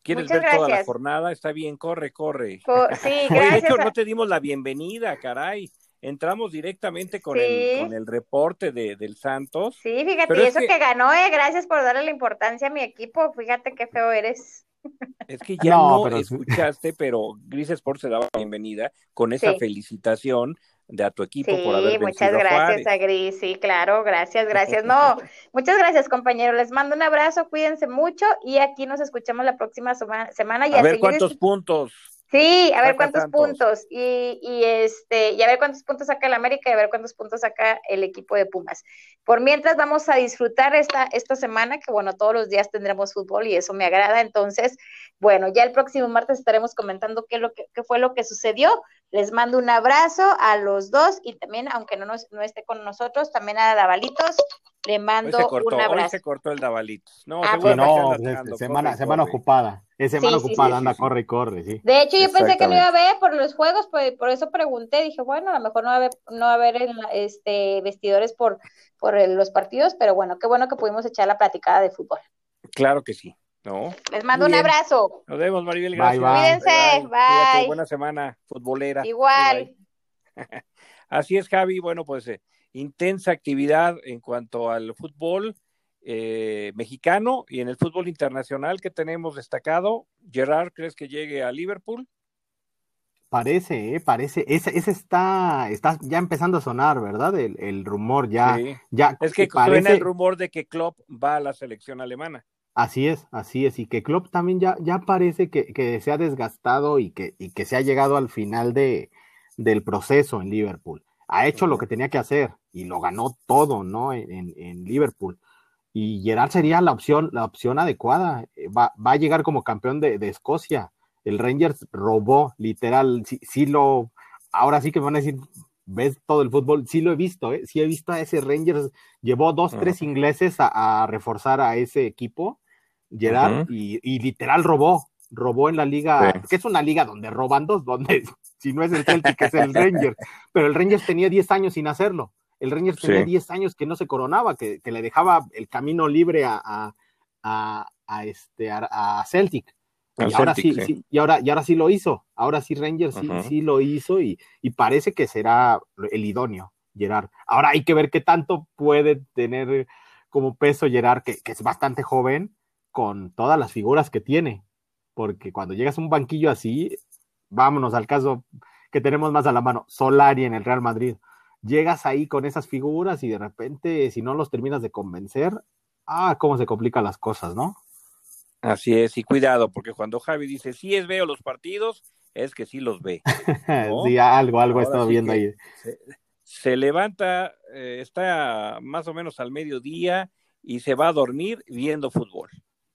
Speaker 1: ¿Quieres ver toda la jornada? Está bien, corre, corre.
Speaker 4: sí, gracias.
Speaker 1: de hecho, no te dimos la bienvenida, caray. Entramos directamente con, el, con el reporte de, del Santos.
Speaker 4: Sí, fíjate, y eso que... ganó, eh, gracias por darle la importancia a mi equipo. Fíjate qué feo eres.
Speaker 1: Es que ya no, escuchaste, pero Gris Sport se daba la bienvenida con esa sí. felicitación de a tu equipo por haber vencido
Speaker 4: muchas gracias a, Gris, sí, claro, gracias, gracias. No, muchas gracias, compañero. Les mando un abrazo, cuídense mucho y aquí nos escuchamos la próxima semana. Y
Speaker 1: a, a ver cuántos puntos.
Speaker 4: Sí, a ver cuántos puntos y, y, este y a ver cuántos puntos saca el América y a ver cuántos puntos saca el equipo de Pumas. Por mientras vamos a disfrutar esta esta semana que bueno, todos los días tendremos fútbol y eso me agrada, entonces, bueno, ya el próximo martes estaremos comentando qué lo que qué fue lo que sucedió. Les mando un abrazo a los dos y también aunque no nos, no esté con nosotros, también a Davalitos le mando
Speaker 1: hoy se cortó,
Speaker 4: un abrazo.
Speaker 1: Hoy se cortó el Davalitos. No,
Speaker 2: ah, pues, no anda, semana, corre, semana corre. ocupada. Es semana sí, ocupada, sí, anda, corre y corre, sí.
Speaker 4: De hecho, yo pensé que no iba a ver por los juegos, pues, por eso pregunté, dije, bueno, a lo mejor no va a haber, no va a haber este, vestidores por, por el, los partidos, pero bueno, qué bueno que pudimos echar la platicada de fútbol.
Speaker 1: Claro que sí. No.
Speaker 4: Les mando un abrazo.
Speaker 1: Nos vemos, Maribel. Gracias.
Speaker 2: Bye, bye.
Speaker 4: Cuídense. Bye. bye.
Speaker 1: bye. Buena semana futbolera.
Speaker 4: Igual.
Speaker 1: Así es, Javi. Bueno, pues eh, intensa actividad en cuanto al fútbol eh, mexicano y en el fútbol internacional que tenemos destacado. Gerard, ¿crees que llegue a Liverpool?
Speaker 2: Parece, eh, parece. Ese, ese está, está ya empezando a sonar, ¿verdad? El, el rumor ya,
Speaker 1: sí.
Speaker 2: ya.
Speaker 1: Es que parece... suena el rumor de que Klopp va a la selección alemana.
Speaker 2: Así es, así es, y que Klopp también ya, ya parece que, que se ha desgastado y que, y que se ha llegado al final de, del proceso en Liverpool. Ha hecho lo que tenía que hacer y lo ganó todo, ¿no? En, en Liverpool. Y Gerard sería la opción, la opción adecuada. Va, va a llegar como campeón de, de, Escocia. El Rangers robó, literal, sí, sí, lo, ahora sí que me van a decir, ves todo el fútbol, sí lo he visto, ¿eh? sí he visto a ese Rangers, llevó dos, tres ingleses a, a, reforzar a ese equipo, Gerard, uh -huh. y, y, literal robó, robó en la liga, sí. que es una liga donde roban dos, donde si no es el Celtic es el Rangers, pero el Rangers tenía 10 años sin hacerlo. El Rangers tenía 10 sí. años que no se coronaba, que, que, le dejaba el camino libre a, a, a, a este, a, Celtic. Y ahora sí, sí. sí, y ahora, y ahora sí lo hizo. Ahora sí, Rangers sí, uh -huh. sí lo hizo y, y, parece que será el idóneo, Gerard. Ahora hay que ver qué tanto puede tener como peso Gerard, que, que es bastante joven, con todas las figuras que tiene. Porque cuando llegas a un banquillo así, vámonos al caso que tenemos más a la mano, Solari en el Real Madrid. Llegas ahí con esas figuras y de repente, si no los terminas de convencer, ah, cómo se complican las cosas, ¿no?
Speaker 1: Así es, y cuidado, porque cuando Javi dice, sí es veo los partidos, es que sí los ve.
Speaker 2: ¿no? sí, algo, algo he estado sí viendo ahí.
Speaker 1: Se, se levanta, eh, está más o menos al mediodía y se va a dormir viendo fútbol.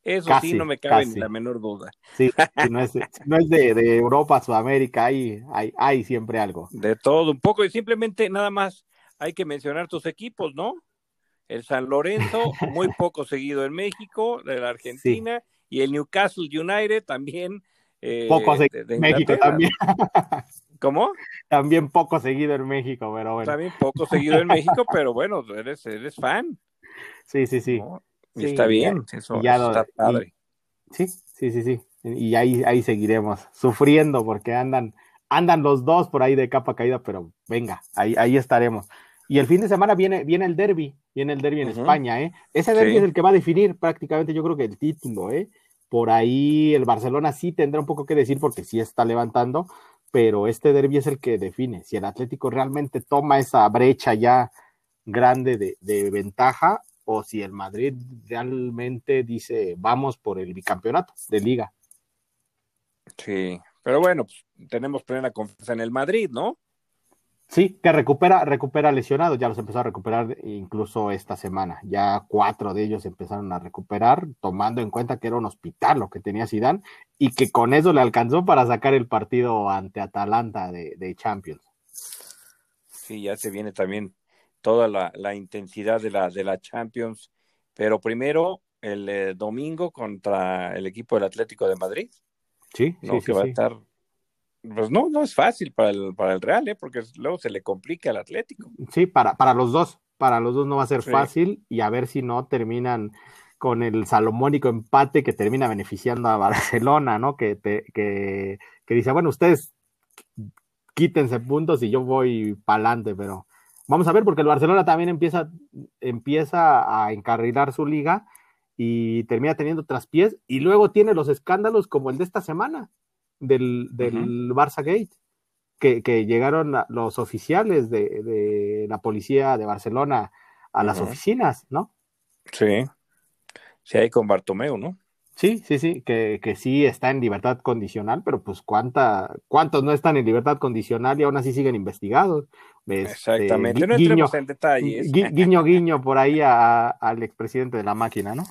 Speaker 1: Eso casi, sí, no me cabe casi. ni la menor duda.
Speaker 2: Sí, si no es, si no es de, de, Europa, Sudamérica, hay, hay, hay siempre algo.
Speaker 1: De todo, un poco, y simplemente nada más hay que mencionar tus equipos, ¿no? El San Lorenzo, muy poco seguido en México, de la Argentina, sí. y el Newcastle United también.
Speaker 2: Eh, poco seguido en México también.
Speaker 1: ¿Cómo?
Speaker 2: También poco seguido en México, pero bueno.
Speaker 1: También poco seguido en México, pero bueno, eres, eres fan.
Speaker 2: Sí, sí, sí.
Speaker 1: ¿no? Sí, está bien,
Speaker 2: ya,
Speaker 1: eso,
Speaker 2: ya
Speaker 1: eso está padre.
Speaker 2: Y, sí, sí, sí, sí. Y ahí, ahí seguiremos, sufriendo, porque andan, andan los dos por ahí de capa caída, pero venga, ahí, ahí estaremos. Y el fin de semana viene, viene el derby, viene el derby en España, ¿eh? Ese derby es el que va a definir prácticamente, yo creo que el título, ¿eh? Por ahí el Barcelona sí tendrá un poco que decir porque sí está levantando, pero este derby es el que define. Si el Atlético realmente toma esa brecha ya grande de, de ventaja o si el Madrid realmente dice vamos por el bicampeonato de liga.
Speaker 1: Sí, pero bueno, pues, tenemos plena confianza en el Madrid, ¿no?
Speaker 2: Sí, que recupera, recupera lesionados, ya los empezó a recuperar incluso esta semana. Ya cuatro de ellos empezaron a recuperar, tomando en cuenta que era un hospital lo que tenía Zidane y que con eso le alcanzó para sacar el partido ante Atalanta de, Champions.
Speaker 1: Sí, ya se viene también toda la, intensidad de la, de la Champions, pero primero el eh, domingo contra el equipo del Atlético de Madrid.
Speaker 2: Sí,
Speaker 1: ¿no?
Speaker 2: sí,
Speaker 1: que va a estar pues no, no es fácil para el, para el Real, ¿eh? porque luego se le complica al Atlético.
Speaker 2: Sí, para, para los dos, para los dos no va a ser fácil y a ver si no terminan con el salomónico empate que termina beneficiando a Barcelona, ¿no? Que, te, que, que dice, bueno, ustedes quítense puntos y yo voy para adelante, pero vamos a ver porque el Barcelona también empieza, empieza a encarrilar su liga y termina teniendo traspiés y luego tiene los escándalos como el de esta semana del, del Barça Gate, que, que llegaron los oficiales de, de, la policía de Barcelona a las oficinas, ¿no?
Speaker 1: Sí, sí, hay con Bartomeu, ¿no?
Speaker 2: Sí, sí, sí, que, que, sí está en libertad condicional, pero pues cuánta, cuántos no están en libertad condicional y aún así siguen investigados.
Speaker 1: Este, Exactamente, no guiño, en detalles.
Speaker 2: Guiño, guiño por ahí a, al expresidente de la máquina, ¿no?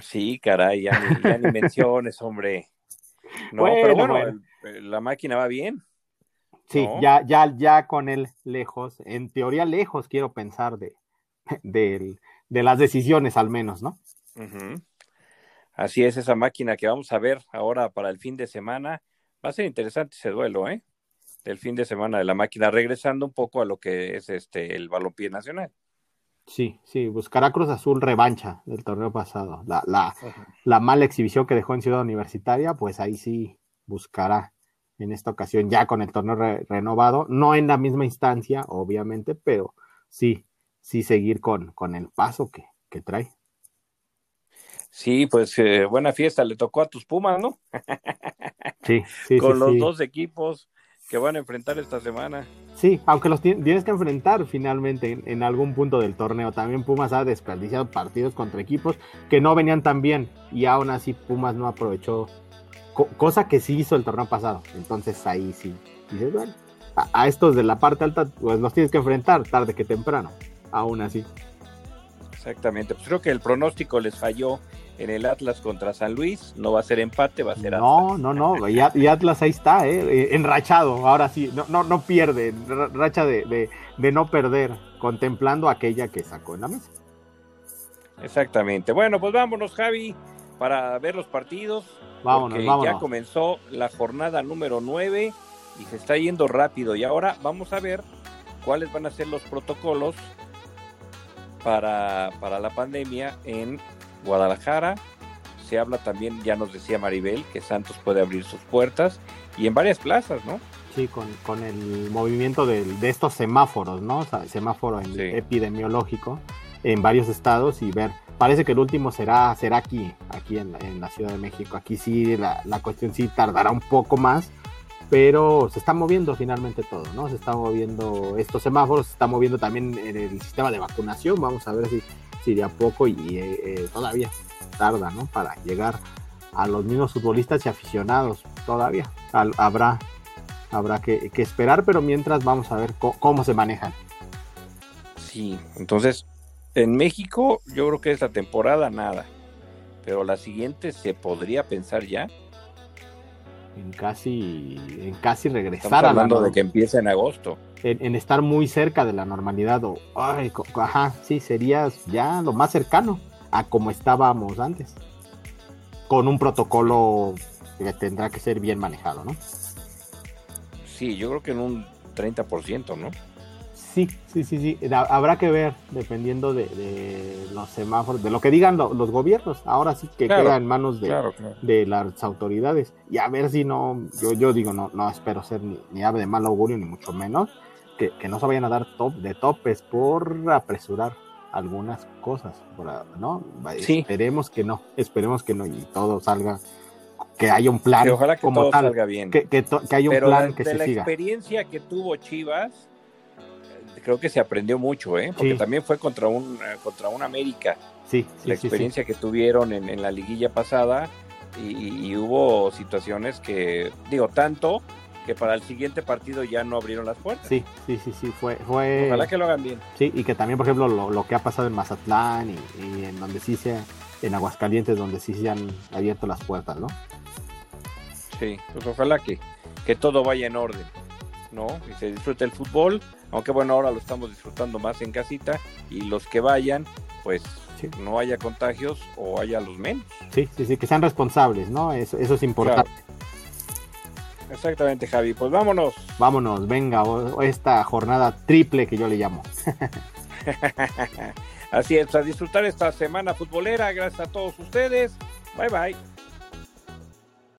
Speaker 1: Sí, caray, ya ni, ya ni menciones, hombre. No, pero bueno, la máquina va bien.
Speaker 2: Sí, ya, ya, ya con él lejos, en teoría lejos quiero pensar de, de, las decisiones al menos, ¿no?
Speaker 1: Así es, esa máquina que vamos a ver ahora para el fin de semana. Va a ser interesante ese duelo, ¿eh? Del fin de semana de la máquina, regresando un poco a lo que es este el balompié nacional.
Speaker 2: Sí, sí, buscará Cruz Azul revancha del torneo pasado. La, la, la, mala exhibición que dejó en Ciudad Universitaria, pues ahí sí buscará en esta ocasión ya con el torneo renovado, no en la misma instancia, obviamente, pero sí, sí seguir con, con el paso que, que trae.
Speaker 1: Sí, pues eh, buena fiesta, le tocó a tus Pumas, ¿no?
Speaker 2: Sí, sí.
Speaker 1: con los dos equipos que van a enfrentar esta semana.
Speaker 2: Sí, aunque los tienes que enfrentar finalmente en, algún punto del torneo. También Pumas ha desperdiciado partidos contra equipos que no venían tan bien y aún así Pumas no aprovechó, cosa que sí hizo el torneo pasado. Entonces ahí sí, dices, bueno, a, estos de la parte alta pues los tienes que enfrentar tarde que temprano, aún así.
Speaker 1: Exactamente, pues creo que el pronóstico les falló en el Atlas contra San Luis. No va a ser empate, va a ser
Speaker 2: No, no, no. Y, Atlas ahí está, ¿eh? ¿eh? enrachado. Ahora sí, no, no, no pierde. Racha de, de, no perder, contemplando aquella que sacó en la mesa.
Speaker 1: Exactamente. Bueno, pues vámonos, Javi, para ver los partidos.
Speaker 2: Vámonos, vámonos.
Speaker 1: Ya comenzó la jornada número 9 y se está yendo rápido. Y ahora vamos a ver cuáles van a ser los protocolos para, para la pandemia en Guadalajara. Se habla también, ya nos decía Maribel, que Santos puede abrir sus puertas y en varias plazas, ¿no?
Speaker 2: Sí, con, con el movimiento de, de, estos semáforos, ¿no? O sea, semáforo epidemiológico en varios estados y ver. Parece que el último será, será aquí, aquí en, en la Ciudad de México. Aquí sí, la, la cuestión sí tardará un poco más, pero se está moviendo finalmente todo, ¿no? Se está moviendo estos semáforos, se está moviendo también en el sistema de vacunación. Vamos a ver si y de a poco y eh, eh, todavía tarda, ¿no? Para llegar a los mismos futbolistas y aficionados, todavía habrá, habrá que, esperar, pero mientras vamos a ver cómo se manejan.
Speaker 1: Sí, entonces en México yo creo que esta temporada nada, pero la siguiente se podría pensar ya
Speaker 2: en casi, en casi regresar
Speaker 1: Estamos hablando de que empiece en agosto.
Speaker 2: En, estar muy cerca de la normalidad o, ay, ajá, sí, serías ya lo más cercano a como estábamos antes. Con un protocolo que tendrá que ser bien manejado, ¿no?
Speaker 1: Sí, yo creo que en un 30%, ¿no?
Speaker 2: Sí, sí, sí, sí. Habrá que ver, dependiendo de, los semáforos, de lo que digan los gobiernos. Ahora sí que queda en manos de, las autoridades. Y a ver si no, yo, yo digo, no, no espero ser ni, ave de mal augurio, ni mucho menos. Que, que no se vayan a dar top de topes por apresurar algunas cosas, ¿no?
Speaker 1: Sí.
Speaker 2: Esperemos que no, esperemos que no y todo salga, que haya un plan
Speaker 1: Que ojalá que
Speaker 2: como
Speaker 1: todo
Speaker 2: tal,
Speaker 1: salga bien.
Speaker 2: que, que to- que haya un plan
Speaker 1: de,
Speaker 2: que
Speaker 1: de
Speaker 2: se
Speaker 1: la
Speaker 2: siga.
Speaker 1: experiencia que tuvo Chivas, eh, creo que se aprendió mucho, ¿eh? Porque
Speaker 2: Sí.
Speaker 1: también fue contra un eh, contra un América,
Speaker 2: Sí, sí,
Speaker 1: la
Speaker 2: sí.
Speaker 1: experiencia que tuvieron en, en la liguilla pasada y- y hubo situaciones que, digo, tanto que para el siguiente partido ya no abrieron las puertas.
Speaker 2: Sí, sí, sí, sí, fue, fue
Speaker 1: Ojalá que lo hagan bien.
Speaker 2: sí, y que también, por ejemplo, lo, lo que ha pasado en Mazatlán y, y en donde sí se, en Aguascalientes, donde sí se han abierto las puertas, ¿no?
Speaker 1: Sí, pues ojalá que, que todo vaya en orden, ¿no? Y se disfrute el fútbol, aunque bueno, ahora lo estamos disfrutando más en casita y los que vayan, pues
Speaker 2: Sí.
Speaker 1: no haya contagios o haya los menos.
Speaker 2: Sí, sí, sí, que sean responsables, ¿no? Eso, eso es importante.
Speaker 1: Exactamente, Javi. Pues vámonos.
Speaker 2: Vámonos, venga, esta jornada triple que yo le llamo.
Speaker 1: Así es, a disfrutar esta semana futbolera. Gracias a todos ustedes. Bye bye.